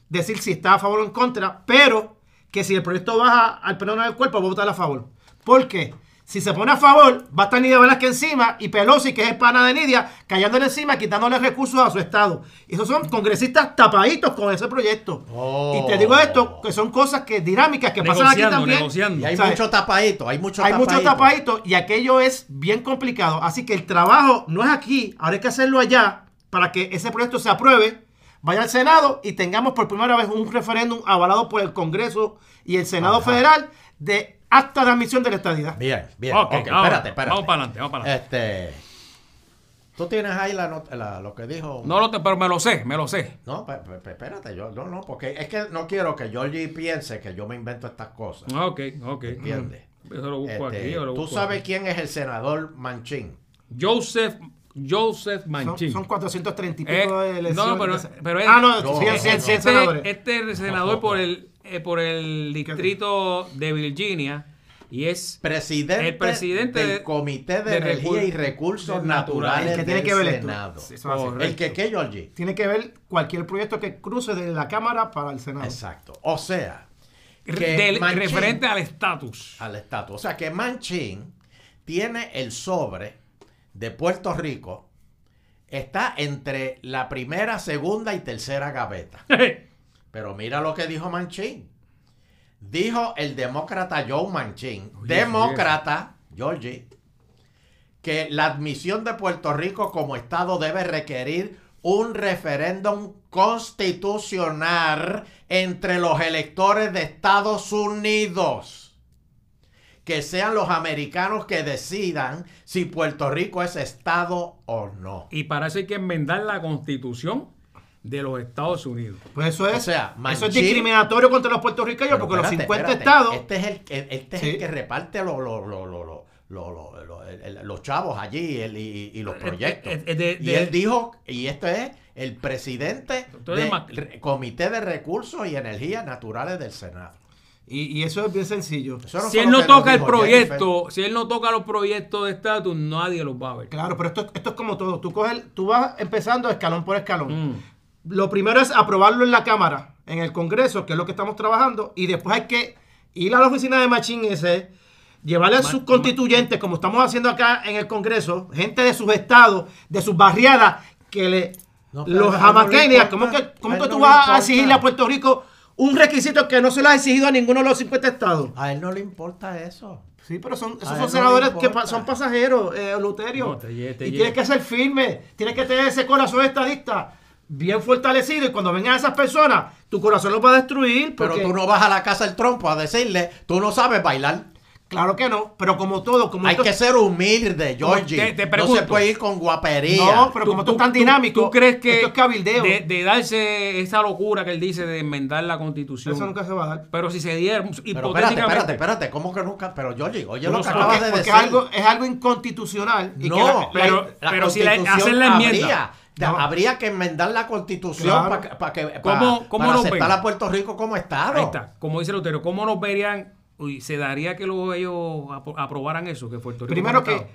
decir si está a favor o en contra, pero que si el proyecto baja al pleno del cuerpo, va a votar a favor. ¿Por qué? Si se pone a favor, va a estar Nidia Velázquez encima y Pelosi, que es el pana de Nidia, callándole encima, quitándole recursos a su estado. Y esos son congresistas tapaditos con ese proyecto. Oh. Y te digo esto, que son cosas que dinámicas que pasan aquí Negociando, también. negociando. Y hay ¿Sabes? mucho tapadito, hay mucho Hay tapadito. muchos tapaditos y aquello es bien complicado. Así que el trabajo no es aquí, ahora hay que hacerlo allá para que ese proyecto se apruebe, vaya al Senado y tengamos por primera vez un referéndum avalado por el Congreso y el Senado Ajá. Federal de acta de admisión de la estadidad. Bien, bien. Ok, Ok, vamos, espérate, espérate. vamos para adelante, vamos para adelante. Este. Tú tienes ahí la, la- lo que dijo. No lo te, pero me lo sé, me lo sé. No, espérate, yo no, no, porque es que no quiero que Georgie piense que yo me invento estas cosas. Ah, Ok, ok. ¿Entiendes? Yo lo busco Este, aquí. yo lo Tú busco sabes aquí. quién es el senador Manchín. Joseph, Joseph Son, Manchin. son 430 y Eh, pico de elecciones. no, pero, pero ah, no, No, 100, no, 100, no. 100 este, senadores. este es el senador por el, eh, por el distrito de Virginia y es Presidente, El presidente del de- Comité de, de Energía y Recursos Naturales que tiene del que ver esto. Senado. ¿El que qué, Georgie? Tiene que ver cualquier proyecto que cruce de la Cámara para el Senado. Exacto. O sea, que del- Manchin- referente al estatus. al estatus. O sea que Manchin tiene el sobre de Puerto Rico, está entre la primera, segunda y tercera gaveta. Pero mira lo que dijo Manchin. Dijo el demócrata Joe Manchin, demócrata, Georgie, que la admisión de Puerto Rico como Estado debe requerir un referéndum constitucional entre los electores de Estados Unidos. Que sean los americanos que decidan si Puerto Rico es Estado o no. y para eso hay que enmendar la constitución de los Estados Unidos. Pues eso es, o sea, eso es discriminatorio contra los puertorriqueños porque los 50 estados... Este es el, este es el que reparte los... Lo, lo, lo, los chavos allí y, los proyectos. Y él dijo, y esto es el presidente del Comité de Recursos y Energías Naturales del Senado. Y, y eso es bien sencillo. Si él no toca el proyecto, si él no toca los proyectos de estatus, nadie los va a ver. Claro, pero esto, esto es como todo. Tú, coges, tú vas empezando escalón por escalón. Mm. Lo primero es aprobarlo en la Cámara, en el Congreso, que es lo que estamos trabajando, y después hay que ir a la oficina de Machín ese, llevarle a sus constituyentes, como estamos haciendo acá en el Congreso, gente de sus estados, de sus barriadas, que le No, los no jamaqueños, importa, ¿cómo que, cómo que no tú vas a exigirle a Puerto Rico un requisito que no se lo ha exigido a ninguno de los 50 estados? A él no le importa eso. Sí, pero son, esos son no senadores que pa- son pasajeros, eh, Luterio. No, te lle- te y tienes que ser firme, tienes que tener ese corazón estadista bien fortalecido. Y cuando vengan esas personas, tu corazón lo va a destruir. Pero tú no vas a la casa del trompo a decirle, tú no sabes bailar. Claro que no, pero como todo, como Hay esto- que ser humilde, Georgie. te- te no se puede ir con guapería. No, pero como esto es tan dinámico, ¿Tú crees que esto es cabildeo. de, de darse esa locura que él dice de enmendar la constitución? Eso nunca se va a dar. Pero si se diera Pero espérate, hipotéticamente, espérate, espérate. ¿Cómo que nunca? Pero Georgie, oye Tú lo no que sabes. acabas Porque, de porque decir. es, algo, es algo inconstitucional. y que No, la- pero- la pero si constitución hacen la enmienda. Habría, No. habría que enmendar la constitución Claro. para, para que para, ¿Cómo- cómo para lo aceptar ven? a Puerto Rico como Estado. ahí está, como dice Lutero, ¿cómo nos verían? Uy, ¿Se daría que lo- ellos apro- aprobaran eso? Que Puerto Rico Primero que Estado?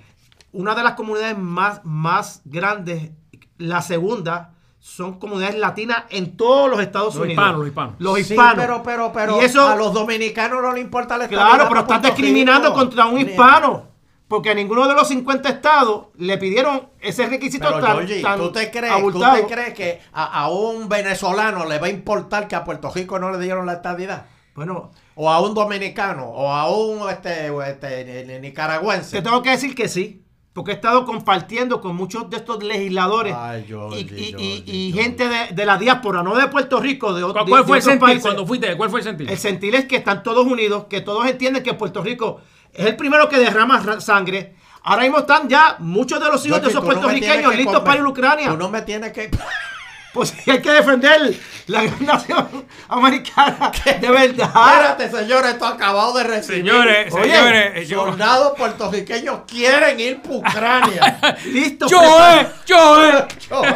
una de las comunidades más, más grandes, la segunda, son comunidades latinas en todos los Estados Los Unidos. hispanos, los hispanos. Los Sí, hispanos. pero, pero, pero Y eso- a los dominicanos no les importa la estabilidad Claro, pero Puerto discriminando contra un hispano. Porque a ninguno de los 50 estados le pidieron ese requisito Pero, tan, Georgie, tan ¿tú te crees, abultado. ¿tú te crees que a, a un venezolano le va a importar que a Puerto Rico no le dieron la estadidad? Bueno, O a un dominicano, o a un este, este, ni- ni- nicaragüense. te tengo que decir que sí. Porque he estado compartiendo con muchos de estos legisladores Ay, Georgie, y, y- y- Georgie, y Georgie. gente de, de la diáspora, no de Puerto Rico, de, ¿Cuál, de- cuál de fue el otros sentir países. cuando fuiste? ¿Cuál fue el sentir? El sentir es que están todos unidos, que todos entienden que Puerto Rico es el primero que derrama ra- sangre. Ahora mismo están ya muchos de los hijos de esos no puertorriqueños listos para ir a Ucrania. Tú no me tienes que... Pues sí, hay que defender la gran nación americana de verdad. Espérate, señores, esto ha acabado de recibir. Señores, Oye, señores, eh, yo, Soldados puertorriqueños quieren ir para Ucrania. Listo. yo, prepa- eh, yo, eh,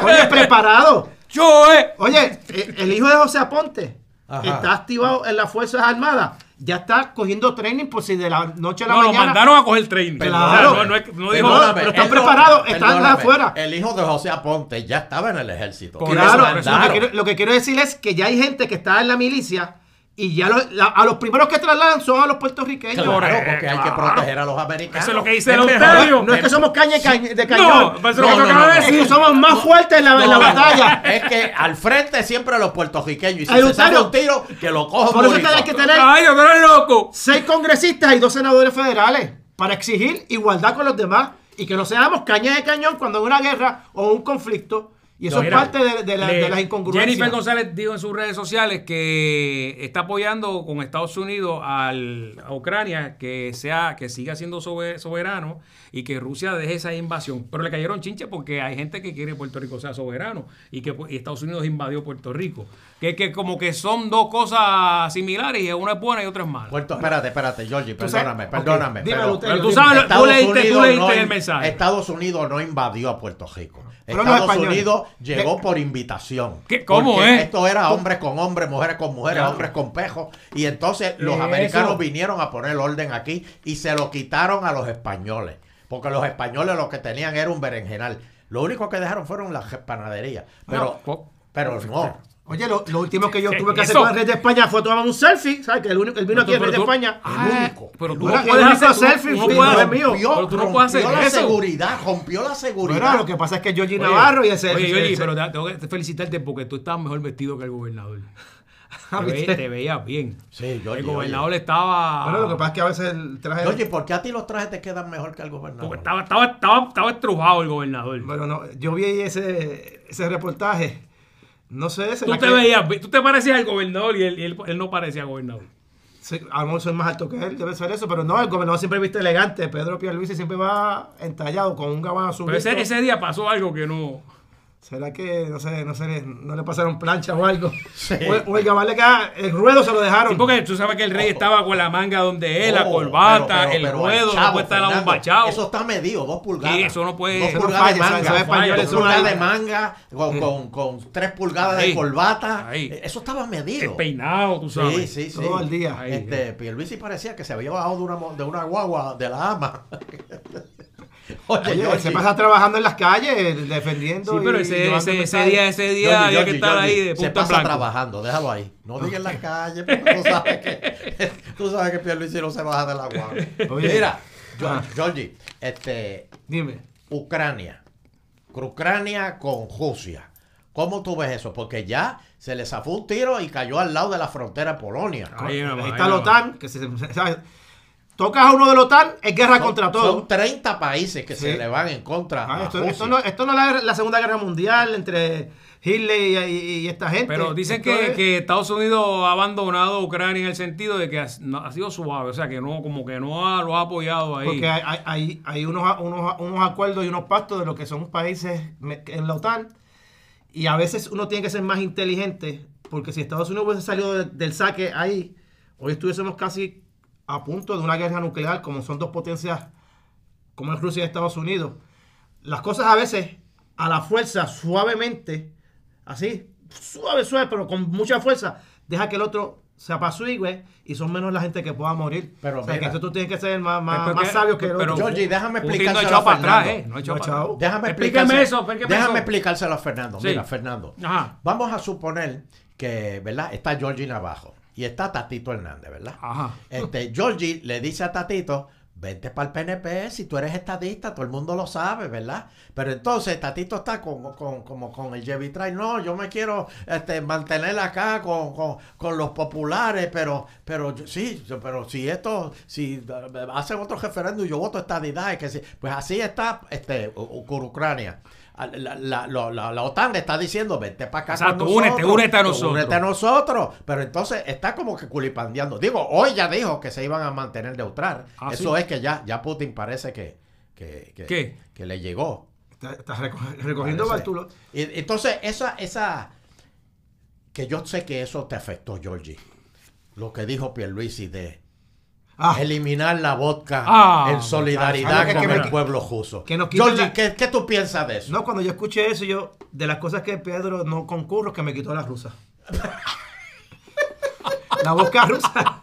Oye, preparado. yo, eh. Oye, eh, el hijo de José Aponte Ajá. está activado en las Fuerzas Armadas. Ya está cogiendo training por si de la noche a la No, lo mañana. mandaron a coger training. Claro. O sea, no, no, es- no dijo Perdóname. pero están no- preparados, están afuera. El hijo de José Aponte ya estaba en el ejército. Claro, lo pero lo, que quiero, lo que quiero decir es que ya hay gente que está en la milicia y ya lo- la- a los primeros que trasladan son a los puertorriqueños. Claro, Correcto, porque hay que proteger a los americanos. Eso es lo que dice el Eleuterio. No es que somos caña de No, cañón. es No, no, no, es decir. que somos más fuertes en la, en la No, batalla. Es que al frente siempre los puertorriqueños. Y si se saca un tiro, que lo cojan Por eso bonito. hay que tener Ay, loco. seis congresistas y dos senadores federales para exigir igualdad con los demás y que no seamos caña de cañón cuando hay una guerra o un conflicto. Y eso es Mira, parte de, de la- le- de las incongruencias. Jennifer González dijo en sus redes sociales que está apoyando con Estados Unidos al, a Ucrania que sea que siga siendo sobe- soberano y que Rusia deje esa invasión. Pero le cayeron chinche porque hay gente que quiere que Puerto Rico sea soberano y que y Estados Unidos invadió Puerto Rico. Que, que como que son dos cosas similares y una es buena y otra es mala. Puerto, espérate, espérate, Georgie, perdóname, perdóname. pero- tú sabes, tú Estados leíste, tú leíste no el mensaje. Estados Unidos no invadió a Puerto Rico. Pero Estados. Unidos Llegó por invitación. ¿Qué? ¿Cómo, Porque eh? Esto era hombres con hombres, mujeres con mujeres, Claro. hombres con pejos. Y entonces los Eso. americanos vinieron a poner orden aquí y se lo quitaron a los españoles. Porque los españoles lo que tenían era un berenjenal. Lo único que dejaron fueron las panaderías. Pero, No. pero no. Oye, lo, lo último que yo ¿Qué tuve que hacer eso? con el rey de España fue tomar un selfie. ¿Sabes? Que el, único- el vino aquí, el rey de tú- España. Ah, El único. Pero tú no puedes hacer selfie no fue- puedes- mío. Pero tú no puedes hacer rompió la eso. seguridad, rompió la seguridad. Bueno, lo que pasa es que Georgie Oye, Navarro y ese. Oye, oye, ese- pero te- tengo que felicitarte porque tú estabas mejor vestido que el gobernador. Ah, Te, ve- ¿viste? te veías bien. Sí, Georgie, el oye. gobernador estaba. Bueno, lo que pasa es que a veces el traje. Oye, ¿por qué a ti los trajes te quedan mejor que al gobernador? porque estaba, estaba, estaba, estaba estrujado el gobernador. Bueno, no, yo vi ese, ese reportaje. No sé, tú te que- veías, tú te parecías al gobernador y él, y él, él no parecía gobernador. Sí, a lo mejor soy más alto que él, debe ser eso, pero no, el gobernador siempre viste elegante. Pedro Pierluisi siempre va entallado con un gabán azul. Pero ese, ese día pasó algo que no. ¿Será que, no sé, no sé, no le pasaron plancha o algo? Sí. O, o el queda, el ruedo se lo dejaron. Sí, porque tú sabes que el rey estaba con la manga donde él, la Oh, corbata, pero- pero- el ruedo, chavo, no puede estar la Fernando, bomba chavo. Eso está medido, dos pulgadas. Sí, eso no puede- Dos no pulgadas de manga. Dos pulgadas de manga con, con, con tres pulgadas Ahí. de corbata. Ahí. Eh, Eso estaba el medido. peinado, tú Sí, sabes. sí, sí. Todo el día. Ahí. Este, Pierluisi parecía que se había bajado de una, de una guagua de la ama. Oye, se pasa trabajando en las calles, defendiendo. Sí, pero ese, día, ese día Georgie, había que estar Georgie, ahí de se punta en pasa blanco. trabajando, déjalo ahí. No digas en la calle, porque tú sabes que tú sabes que Pierluisi no se baja de la guagua. Oye. Mira, Ah. Georgie, Georgie, este, Dime. Ucrania. Ucrania con Rusia. ¿Cómo tú ves eso? Porque ya se le zafó un tiro y cayó al lado de la frontera de Polonia. Ahí está la. OTAN, que se, ¿sabes? Tocas a uno de la OTAN, es guerra Son- contra todos. Son 30 países que se le van en contra Ah, esto, no, esto no es la, la Segunda Guerra Mundial entre Hitler y, y- y esta gente. Pero dicen que, es- que Estados Unidos ha abandonado a Ucrania en el sentido de que ha, no- ha sido suave, o sea, que no, como que no ha- lo ha apoyado ahí. Porque hay, hay, hay- hay unos, unos, unos acuerdos y unos pactos de lo que son países en la OTAN. Y a veces uno tiene que ser más inteligente. Porque si Estados Unidos hubiese salido de- del saque ahí, hoy estuviésemos casi a punto de una guerra nuclear, como son dos potencias como es Rusia y Estados Unidos. Las cosas a veces, a la fuerza, suavemente, así, suave, suave, pero con mucha fuerza, deja que el otro se apacigüe y son menos la gente que pueda morir. Pero o sea, mira. que entonces tú tienes que ser más, más, Pero más que- sabio que el pero- otro. Georgie, déjame Putin no explicárselo echado a para atrás, Fernando. ¿eh? No ha echado No para atrás. Déjame Explíqueme explicárselo- eso, déjame eso. explicárselo a Fernando. Sí. Mira, Fernando. Ajá. Vamos a suponer que, ¿verdad? Está Georgie abajo y está Tatito Hernández, ¿verdad? Ajá. Este, Georgie le dice a Tatito, vente para el PNP, si tú eres estadista, todo el mundo lo sabe, ¿verdad? Pero entonces Tatito está con, con- como con el Jevitray, no, yo me quiero este, mantener acá con, con- con los populares, pero, pero sí, pero si esto, si eh, hacen otro referéndum, yo voto estadidad, es que sí, pues así está este, Ucrania. La, la- la- la- la OTAN le está diciendo, vente para acá Exacto, con únete, nosotros, únete a nosotros. únete a nosotros. Pero entonces está como que culipandeando. Digo, hoy ya dijo que se iban a mantener neutral. Ah, Eso ¿sí? es que ya, ya Putin parece que, que, que, ¿Qué? que le llegó. Está- recogiendo. Bartulo. Y, entonces, esa, esa, que yo sé que eso te afectó, Georgie. Lo que dijo Pierluisi de Ah, eliminar la vodka Ah, en solidaridad ¿sabes con? Que el me- pueblo que nos Georgie, la- ¿qué, qué tú piensas de eso? no, cuando yo escuché eso, yo, de las cosas que Pedro no concurro, que me quitó la rusa. la boca rusa.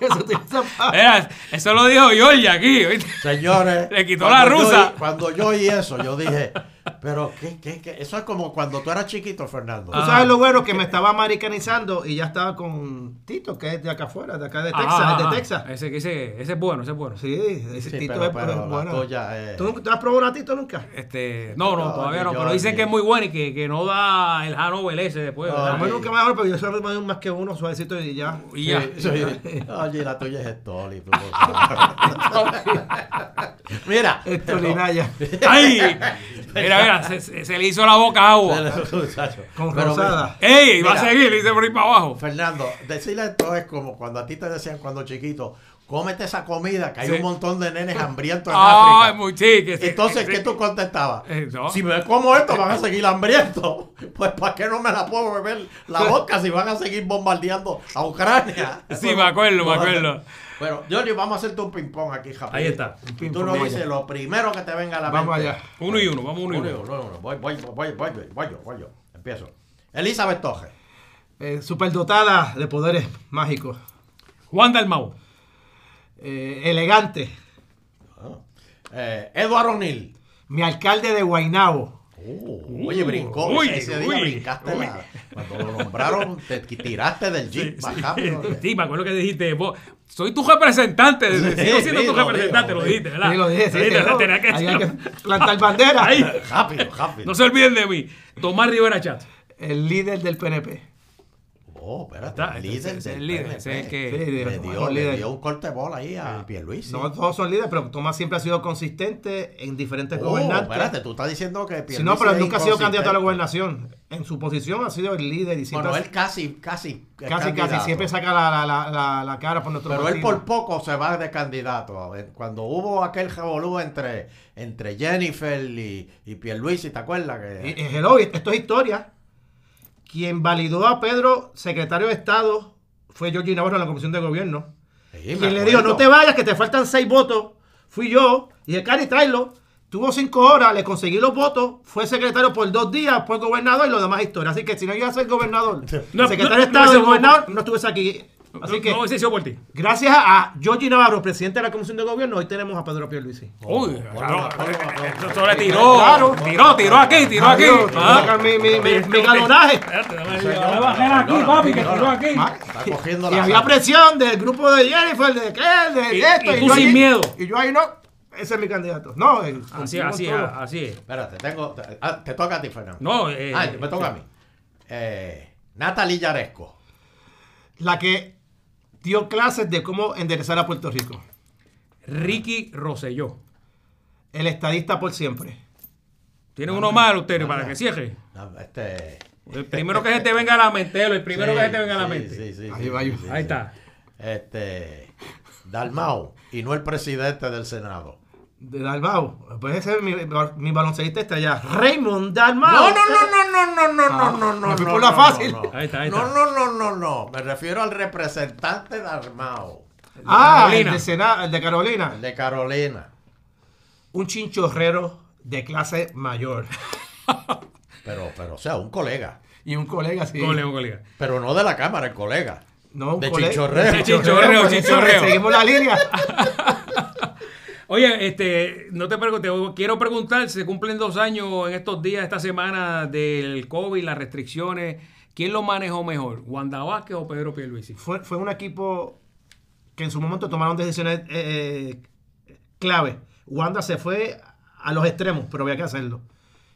Eso lo dijo Georgia aquí. Señores, Le quitó la rusa. cuando yo oí eso, yo dije, pero ¿qué, qué, qué? Eso es como cuando tú eras chiquito, Fernando. Tú sabes lo bueno que me estaba americanizando y ya estaba con Tito, que es de acá afuera, de acá de Texas, Ah, es de Texas. Ese, ese, ese es bueno, ese es bueno. Sí, ese Sí, Tito pero- es, pero es bueno. tuya es- ¿Tú, nunca- tú has probado una Tito nunca? Este, no, no, No, todavía no, pero dicen que es muy bueno y que, que no da el Hanover ese después. A mí nunca me pero yo doy más que uno suavecito y ya. y ya. Sí, sí. Oye, la tuya es Stoli, tú lo sabes. Mira. Esto ni nada. ¡Ay! Mira, mira, se, se- se le hizo la boca agua. Con Pero rosada. ¡Ey! Va a seguir, dice por ahí para abajo. Fernando, decirle esto es como cuando a ti te decían cuando chiquito, cómete esa comida, que hay Sí. un montón de nenes hambrientos en ¡Ay, África. muy chique! Entonces, ¿qué tú contestabas? Eh, no. Si me como esto, van a seguir hambrientos. Pues, ¿para qué no me la puedo beber la boca si van a seguir bombardeando a Ucrania? Sí, me acuerdo, me acuerdo. Bueno, Giorgio, vamos a hacerte un ping-pong aquí, rapidito. Ahí está. Y ping-pong, tú nos vamos dices lo primero que te venga a la Vamos mente. allá. Uno y uno, vamos uno y Uno y uno. uno, uno. Voy, voy, voy, voy, voy, voy yo, voy yo. Empiezo. Elizabeth Toje. Eh, superdotada de poderes mágicos. Juan Dalmau. Eh, elegante. Eh, Edward O'Neill. Mi alcalde de Guaynabo. Uh, oye, brincó. uy, ese, día uy, brincaste uy. la- Cuando lo nombraron, te tiraste del jeep más rápido. Sí, me acuerdo que dijiste, vos, soy tu representante, Sí, sigo siendo sí, tu lo representante, digo, lo dijiste, ¿verdad? Sí, lo dije, sí, Lo sí, tenía que hay que plantar bandera. Ahí. Rápido, rápido. No se olviden de mí. Tomás Rivera Chat. El líder del PNP. Oh, espérate. Está, el líder es el líder, es el que- Sí, Le dio, le un corte de bola ahí a Pierluisi. No todos son líderes, pero Tomás siempre ha sido consistente en diferentes Oh, gobernantes. espérate, tú estás diciendo que Si no, pero él nunca ha sido candidato a la gobernación. En su posición ha sido el líder y siempre Bueno, él casi, casi. casi, casi siempre saca la, la, la, cara por nuestro Pero él por poco se va de candidato. Cuando hubo aquel revolú entre, entre Jennifer y, y Pierluisi, ¿te acuerdas? Que, y hello, esto es historia. Quien validó a Pedro, secretario de Estado, fue Georgie Navarro en la Comisión de Gobierno. Sí, Quien le dijo, no te vayas, que te faltan seis votos, fui yo. Y el Cari, tráelo. Tuvo cinco horas, le conseguí los votos, fue secretario por dos días, fue gobernador y lo demás historia. Así que si no iba a ser gobernador, No, secretario no, de Estado no, y gobernador, no estuviese aquí. Así que, No, ese sido por ti. gracias a Georgie Navarro, presidente de la Comisión de Gobierno, hoy tenemos a Pedro Pierluisi. Uy, bueno, claro, eso le tiró. Claro. Tiró, tiró aquí, tiró aquí. Ah. mi, galonaje. Aquí, papi, que tiró aquí. Está cogiendo Y la había sangre. presión del grupo de Jennifer, de qué, de Y- esto. y tú yo sin ahí- miedo. Y yo ahí no. Ese es mi candidato. No, eh, Así, así, todo. así es. Espérate, tengo. te- ah, te toca a ti, Fernando. No, eh, me toca a mí. Eh, Natalie Yaresco. La que dio clases de cómo enderezar a Puerto Rico. Ricky Rosselló. El estadista por siempre. Tiene uno más, usted, para que cierre. No, Este. El primero que se te venga a la mente, el primero sí, que se te venga a la mente. sí, sí, Ahí va Ahí sí. está. Este. Dalmau. Y no el presidente del Senado. De Dalmau. Pues ese es mi, mi baloncelista está allá. Raymond Dalmau. No, no, no, no, no, no, no, Ah, no, no, no. me fui no, por la no, fácil. No, no. Ahí está, ahí no, está. no, no, no, no. Me refiero al representante de Armao. Ah, el Carolina. de, Sena- el de Carolina. El de Carolina. Un chinchorrero de clase mayor. Pero, pero, o sea, un colega. Y un colega, sí. Colega, un colega. Pero no de la cámara, el colega. No, un De colega. chichorreo. De eso, chichorreo. Seguimos la línea. Oye, este, no te pregunte, quiero preguntar, se cumplen dos años en estos días, esta semana del COVID, las restricciones. ¿Quién lo manejó mejor, Wanda Vázquez o Pedro Pierluisi? Fue, fue un equipo que en su momento tomaron decisiones eh, clave. Wanda se fue a los extremos, pero había que hacerlo.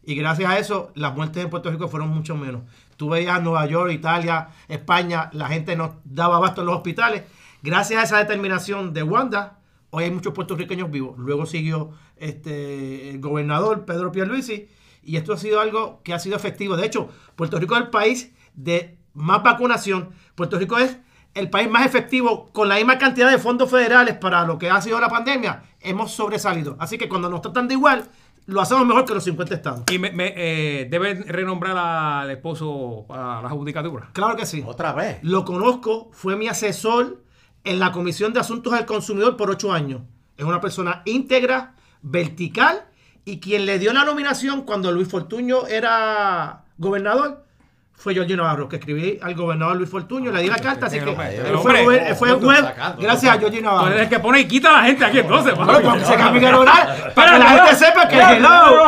Y gracias a eso, las muertes en Puerto Rico fueron mucho menos. Tú veías Nueva York, Italia, España, la gente no daba abasto en los hospitales. Gracias a esa determinación de Wanda, hoy hay muchos puertorriqueños vivos. Luego siguió este, el gobernador Pedro Pierluisi y esto ha sido algo que ha sido efectivo. De hecho, Puerto Rico es el país de más vacunación. Puerto Rico es el país más efectivo con la misma cantidad de fondos federales para lo que ha sido la pandemia. Hemos sobresalido. Así que cuando nos tratan de igual, lo hacemos mejor que los 50 estados. Y me, me, eh, deben renombrar al esposo a la judicatura. Claro que sí. Otra vez. Lo conozco, fue mi asesor en la Comisión de Asuntos del Consumidor por ocho años. Es una persona íntegra, vertical, y quien le dio la nominación cuando Luis Fortuño era gobernador fue Giorgio Navarro, que escribí al gobernador Luis Fortuño, le di la carta, así que él fue, hombre, él fue web sacando, gracias a no, Giorgio Tú Navarro. eres el que pone y quita a la gente aquí entonces. Bueno, papi. porque se cambia el horario, para que la gente sepa que hello.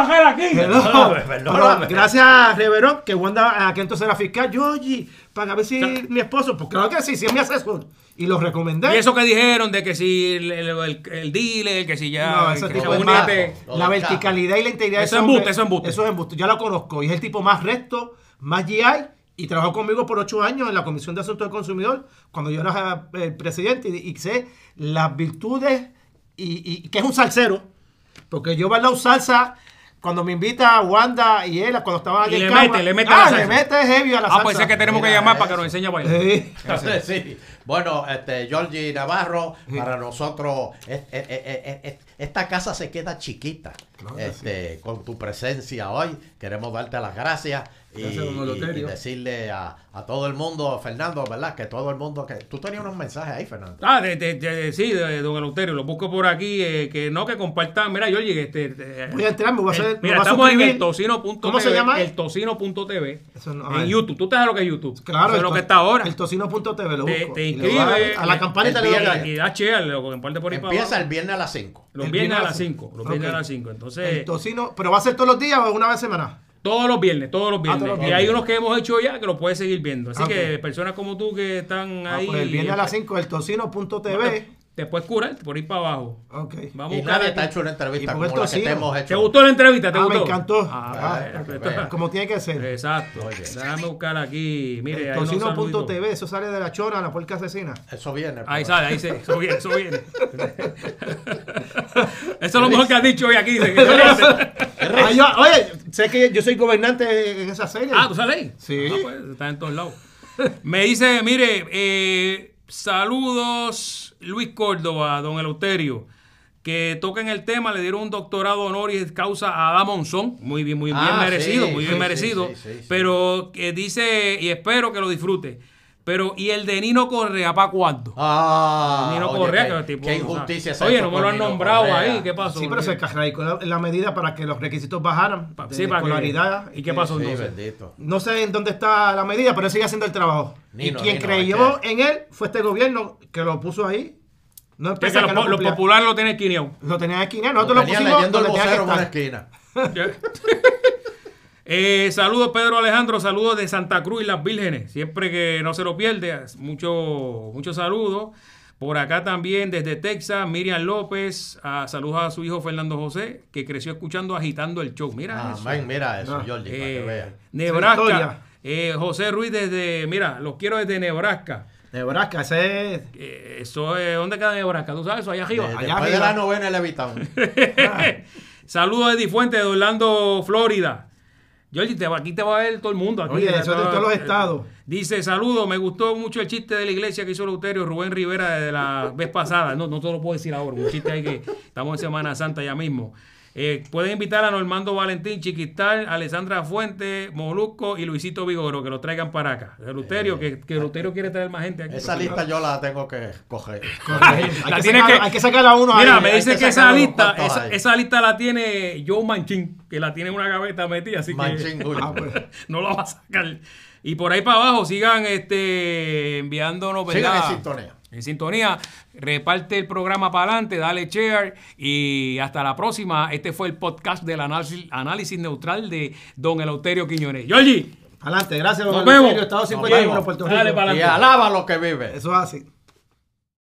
gracias a Reverón, que Wanda, aquí entonces era fiscal, Georgie, para ver si mi esposo, pues claro que sí, sí es mi asesor. Y lo recomendé. Y eso que dijeron de que si el, el, el- el dealer, que si ya. No, ese que tipo se la verticalidad y la integridad de Eso es embuste, eso es embuste. Eso es embuste. Ya lo conozco. Y es el tipo más recto, más GI. Y trabajó conmigo por ocho años en la Comisión de Asuntos del Consumidor, cuando yo era eh, el presidente. Y, y sé las virtudes y, y que es un salsero. Porque yo bailado salsa cuando me invita Wanda y él, cuando estaban allí Y en le cama. mete, le mete a ah, la salsa. le mete heavy a la Ah, salsa. pues es que tenemos que llamar para que nos enseñe a bailar. Sí. Sí. Bueno, este, Georgie Navarro, para nosotros, es- es- es- es- es- esta casa se queda chiquita. este, Con tu presencia hoy, queremos darte las gracias y, decirle a, a todo el mundo, Fernando, ¿verdad? Que todo el mundo, que tú tenías unos mensajes ahí, Fernando. Ah, de, de- de- sí, de don Eleuterio, lo busco por aquí, eh, que no, que compartan. Mira, yo llegué, este, eh, Voy a entrar, me voy a hacer. el- me mira, estamos en el tocino.tv. ¿Cómo se llama? El tocino.tv. No- en. YouTube. ¿Tú sabes lo que es YouTube? Claro, Eso es lo que está ahora. El tocino.tv lo Te, busco. te inscribes. A la campanita el le like. Y da share, lo comparte por ahí para Empieza abajo. el viernes a las 5. Los el viernes a las 5. Los viernes a las 5. Entonces, El tocino, pero va a ser todos los días o una vez a semana. Todos los viernes, todos los viernes. todos los y viernes. hay unos que hemos hecho ya que los puedes seguir viendo. Así Ok. que personas como tú que están Ah, ahí. pues el viernes a las 5, el tocino.tv. Te puedes curar por ir para abajo. Ok. Vamos a Y buscar nadie te ha hecho una ¿Y entrevista como la que te hemos hecho. ¿Te gustó la entrevista? ¿Te Ah, gustó? me encantó. Ah, Ah, eh, que esto- veas. Como tiene que ser. Exacto. Oye. Déjame buscar aquí. Mire, saluditos. tocino.tv, eso sale de la chora, la puerca asesina. Eso viene. Ahí pues. sale, ahí se, eso viene, eso viene. eso es lo mejor que has dicho hoy aquí. Ah, yo- oye, sé que yo soy gobernante en esa serie. ah, ¿tú sales ahí? Sí. Ah, pues, está en todos lados. Me dice, mire, eh, saludos Luis Córdoba, don Eleuterio, que toquen el tema, le dieron un doctorado honoris causa a Ada Monzón, muy bien, muy bien Ah, merecido, sí, muy bien sí, merecido, sí. pero que dice, y espero que lo disfrute, pero ¿y el de Nino Correa para cuándo? Ah, Nino oye, Correa, que tipo, qué o sea, injusticia se ha Oye, no me lo han nombrado Correa. ahí, ¿qué pasó? Sí, pero se radicó la, la medida para que los requisitos bajaran. Pa- de sí, para que- escolaridad. ¿Y qué pasó Sí, entonces? bendito. No sé en dónde está la medida, pero él sigue haciendo el trabajo. Nino, y quien Nino, creyó es que- en él fue este gobierno que lo puso ahí. No Que empieza lo, que no po- lo cumplía. popular lo tiene esquineado. Lo tenía aquí, ¿no? Lo nosotros lo, tenía pusimos leyendo el donde tenía que vocero en una estar. esquina. Eh, saludos Pedro Alejandro, saludos de Santa Cruz y las Vírgenes, siempre que no se lo pierde, mucho, muchos saludos. Por acá también desde Texas, Miriam López, ah, saludos a su hijo Fernando José, que creció escuchando agitando el show. Mira eso. Amén, mira eso, No. Jordi, para que Eh, veas. Nebraska, eh, José Ruiz desde, mira, los quiero desde Nebraska. Nebraska, ese es. Eso es, ¿dónde queda Nebraska? ¿Tú sabes eso? Allá arriba. De- allá después de arriba. la novena, el Levitown. Saludos de Eddie Fuente de Orlando, Florida. Georgie, te aquí te va a ver todo el mundo. Aquí, Oye, eso es de Todo- todos los estados. Dice, saludos, me gustó mucho el chiste de la iglesia que hizo Leuterio Rubén Rivera de la vez pasada. No, no te lo puedo decir ahora, un chiste ahí que estamos en Semana Santa ya mismo. Eh, pueden invitar a Normando Valentín, Chiquistal, Alessandra Fuente, Molusco y Luisito Vigoro que lo traigan para acá. Leuterio, que, que Leuterio quiere traer más gente aquí. Esa lista yo la tengo que coger. hay, La que sacar, que- hay que sacar a uno Mira, ahí. me dice que esa lista, esa, lista la tiene Joe Manchin, que la tiene en una gaveta metida, así Manchin, que no la va a sacar. Y por ahí para abajo sigan este, enviándonos, Sigan ¿verdad? en sintonía. En sintonía. Reparte el programa para adelante, dale share y hasta la próxima. Este fue el podcast del análisis, análisis neutral de Don Eleuterio Quiñones. Georgie, Adelante, gracias, don Nos vemos. Eleuterio, Estado Nos 51, vemos. Puerto Rico. Dale para Y adelante. alaba lo que vive. Eso es así.